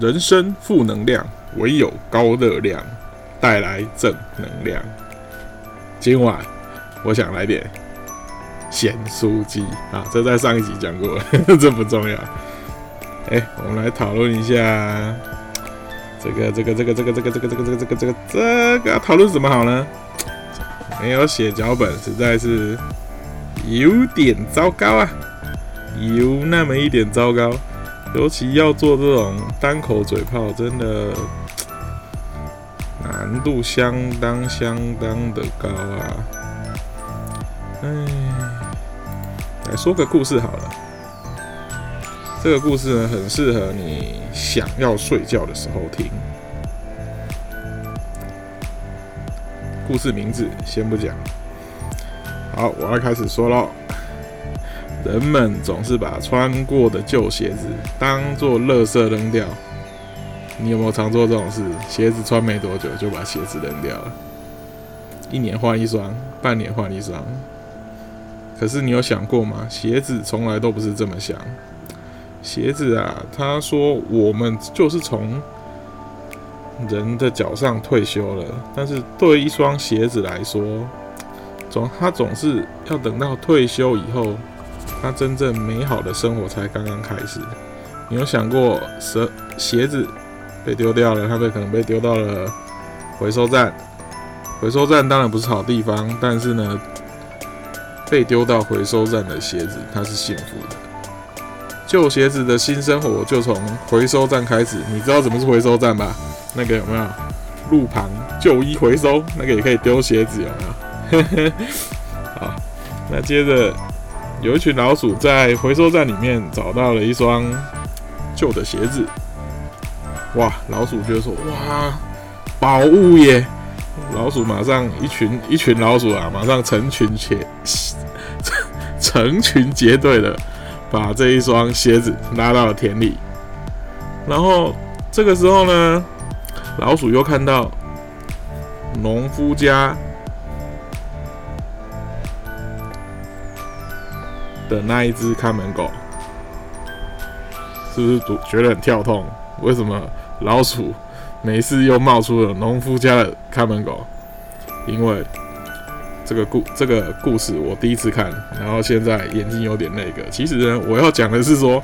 人生负能量，唯有高热量带来正能量。今晚我想来点咸酥鸡啊，这在上一集讲过，这不重要。哎，我们来讨论一下这个这个这个这个这个这个这个这个这个这个这个讨论什么好呢？没有写脚本，实在是有点糟糕啊，有那么一点糟糕。尤其要做这种单口嘴炮，真的 难度相当相当的高啊！哎，来说个故事好了。这个故事呢，很适合你想要睡觉的时候听。故事名字先不讲。好，我要开始说喽。人们总是把穿过的旧鞋子当做垃圾扔掉。你有没有常做这种事？鞋子穿没多久就把鞋子扔掉了，一年换一双，半年换一双。可是你有想过吗？鞋子从来都不是这么想。鞋子啊，他说我们就是从人的脚上退休了，但是对一双鞋子来说，总他总是要等到退休以后。他真正美好的生活才刚刚开始。你有想过，鞋鞋子被丢掉了，它被可能被丢到了回收站。回收站当然不是好地方，但是呢，被丢到回收站的鞋子，它是幸福的。旧鞋子的新生活就从回收站开始。你知道什么是回收站吧？那个有没有路旁旧衣回收？那个也可以丢鞋子，有没有？好，那接着。有一群老鼠在回收站里面找到了一双旧的鞋子，哇！老鼠就说：“哇，宝物耶！”老鼠马上一群一群老鼠啊，马上成群结成群结队的把这一双鞋子拉到了田里。然后这个时候呢，老鼠又看到农夫家。的那一只看门狗，是不是觉得很跳痛？为什么老鼠没事又冒出了农夫家的看门狗？因为这个故这个故事我第一次看，然后现在眼睛有点那个。其实呢，我要讲的是说，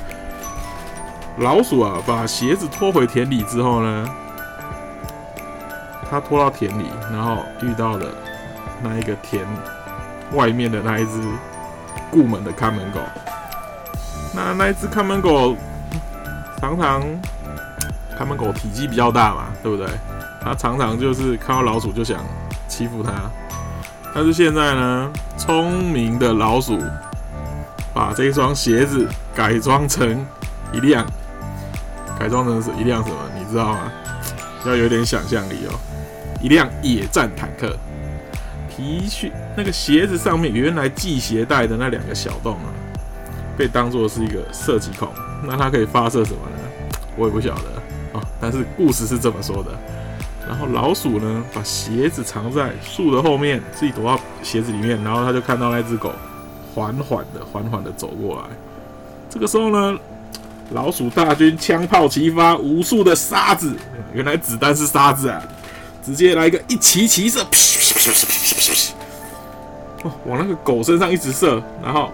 老鼠啊，把鞋子拖回田里之后呢，它拖到田里，然后遇到了那一个田外面的那一只。顾门的看门狗，那那一只看门狗常常看门狗体积比较大嘛，对不对？它常常就是看到老鼠就想欺负它。但是现在呢，聪明的老鼠把这双鞋子改装成一辆，改装成是一辆什么？你知道吗？要有点想象力哦，一辆野战坦克。皮靴那个鞋子上面原来系鞋带的那两个小洞啊，被当做是一个射击孔。那它可以发射什么呢？我也不晓得哦。但是故事是这么说的。然后老鼠呢，把鞋子藏在树的后面，自己躲到鞋子里面。然后他就看到那只狗缓缓的、缓缓的走过来。这个时候呢，老鼠大军枪炮齐发，无数的沙子，原来子弹是沙子啊！直接来一个一齐齐射，往那个狗身上一直射，然后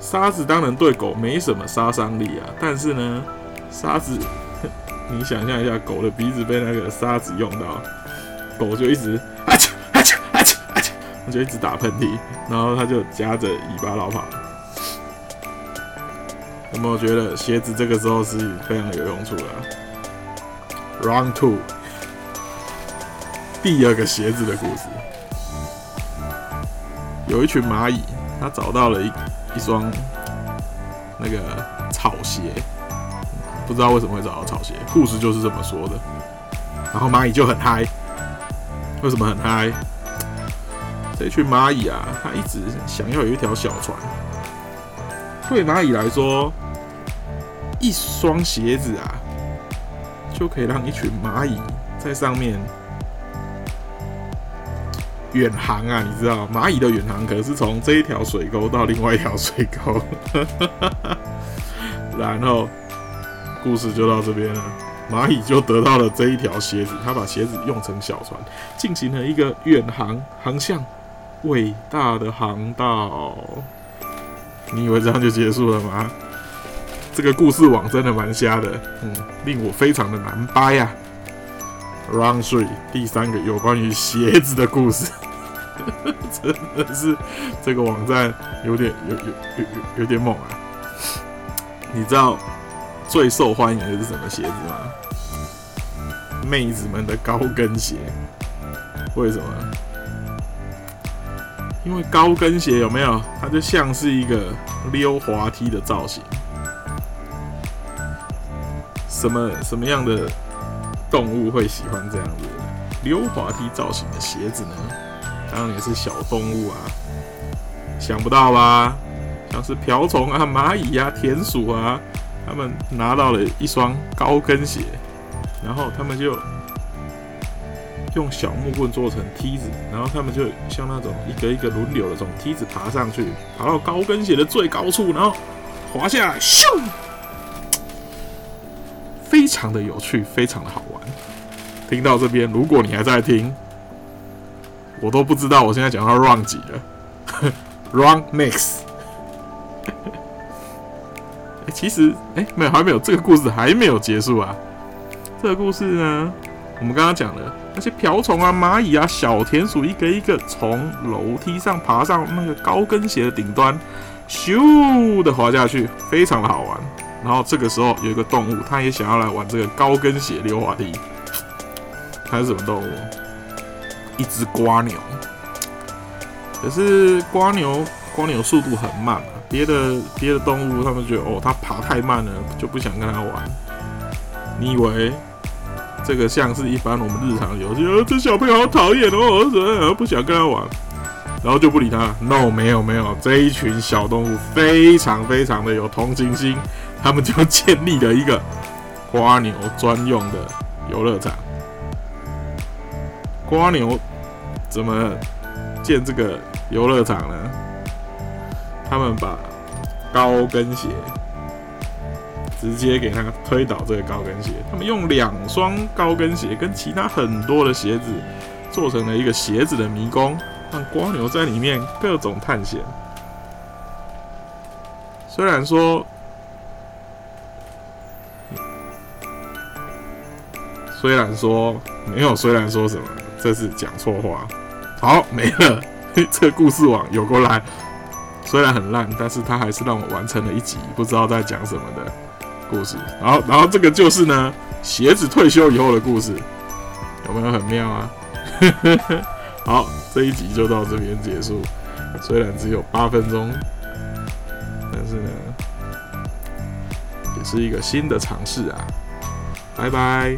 沙子当然对狗没什么杀伤力啊，但是呢，沙子，你想象一下，狗的鼻子被那个沙子用到，狗就一直啊啾啊啾啊啾啊啾，就一直打喷嚏，然后它就夹着尾巴逃跑。有没有觉得鞋子这个时候是非常有用处的？Round two。第二个鞋子的故事，有一群蚂蚁，它找到了一一双那个草鞋，不知道为什么会找到草鞋，故事就是这么说的。然后蚂蚁就很嗨，为什么很嗨？这一群蚂蚁啊，它一直想要有一条小船。对蚂蚁来说，一双鞋子啊，就可以让一群蚂蚁在上面。远航啊，你知道蚂蚁的远航可是从这一条水沟到另外一条水沟，然后故事就到这边了。蚂蚁就得到了这一条鞋子，他把鞋子用成小船，进行了一个远航航向伟大的航道。你以为这样就结束了吗？这个故事网真的蛮瞎的，嗯，令我非常的难掰呀。Round Three 第三个有关于鞋子的故事，真的是这个网站有点有有有有有点猛啊！你知道最受欢迎的是什么鞋子吗？妹子们的高跟鞋。为什么？因为高跟鞋有没有？它就像是一个溜滑梯的造型。什么什么样的动物会喜欢这样子溜滑梯造型的鞋子呢？当然也是小动物啊，想不到吧？像是瓢虫啊、蚂蚁啊、田鼠啊，他们拿到了一双高跟鞋，然后他们就用小木棍做成梯子，然后他们就像那种一个一个轮流的从梯子爬上去，爬到高跟鞋的最高处，然后滑下来，咻！非常的有趣，非常的好玩。听到这边，如果你还在听，我都不知道我现在讲到 run 几了。run next。哎，其实哎，没有，还没有，这个故事还没有结束啊。这个故事呢，我们刚刚讲了那些瓢虫啊、蚂蚁啊、小田鼠，一个一个从楼梯上爬上那个高跟鞋的顶端，咻的滑下去，非常的好玩。然后这个时候有一个动物，它也想要来玩这个高跟鞋溜滑梯。它是什么动物？一只瓜牛。可是瓜牛，瓜牛速度很慢啊。别的别的动物，他们觉得哦，它爬太慢了，就不想跟它玩。你以为这个像是一般我们日常游戏？呃，这小朋友好讨厌哦，怎么不想跟他玩？然后就不理他。No，没有没有，这一群小动物非常非常的有同情心。他们就建立了一个瓜牛专用的游乐场。瓜牛怎么建这个游乐场呢？他们把高跟鞋直接给它推倒，这个高跟鞋，他们用两双高跟鞋跟其他很多的鞋子做成了一个鞋子的迷宫，让瓜牛在里面各种探险。虽然说。虽然说没有，虽然说什么，这是讲错话。好，没了。这个故事网有过来，虽然很烂，但是他还是让我完成了一集不知道在讲什么的故事。然后，然后这个就是呢，鞋子退休以后的故事，有没有很妙啊？好，这一集就到这边结束。虽然只有八分钟，但是呢，也是一个新的尝试啊。拜拜。